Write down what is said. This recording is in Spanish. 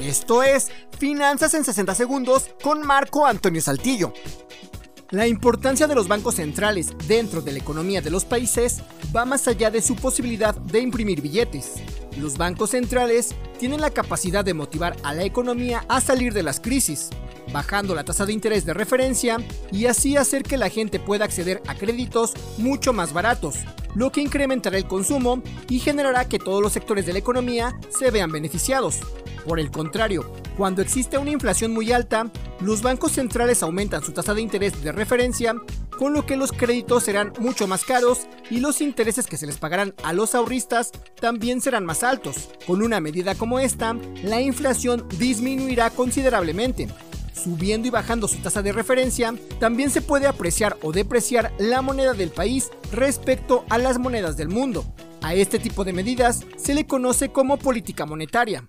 Esto es Finanzas en 60 Segundos con Marco Antonio Saltillo. La importancia de los bancos centrales dentro de la economía de los países va más allá de su posibilidad de imprimir billetes. Los bancos centrales tienen la capacidad de motivar a la economía a salir de las crisis, bajando la tasa de interés de referencia y así hacer que la gente pueda acceder a créditos mucho más baratos, lo que incrementará el consumo y generará que todos los sectores de la economía se vean beneficiados. Por el contrario, cuando existe una inflación muy alta, los bancos centrales aumentan su tasa de interés de referencia, con lo que los créditos serán mucho más caros y los intereses que se les pagarán a los ahorristas también serán más altos. Con una medida como esta, la inflación disminuirá considerablemente. Subiendo y bajando su tasa de referencia, también se puede apreciar o depreciar la moneda del país respecto a las monedas del mundo. A este tipo de medidas se le conoce como política monetaria.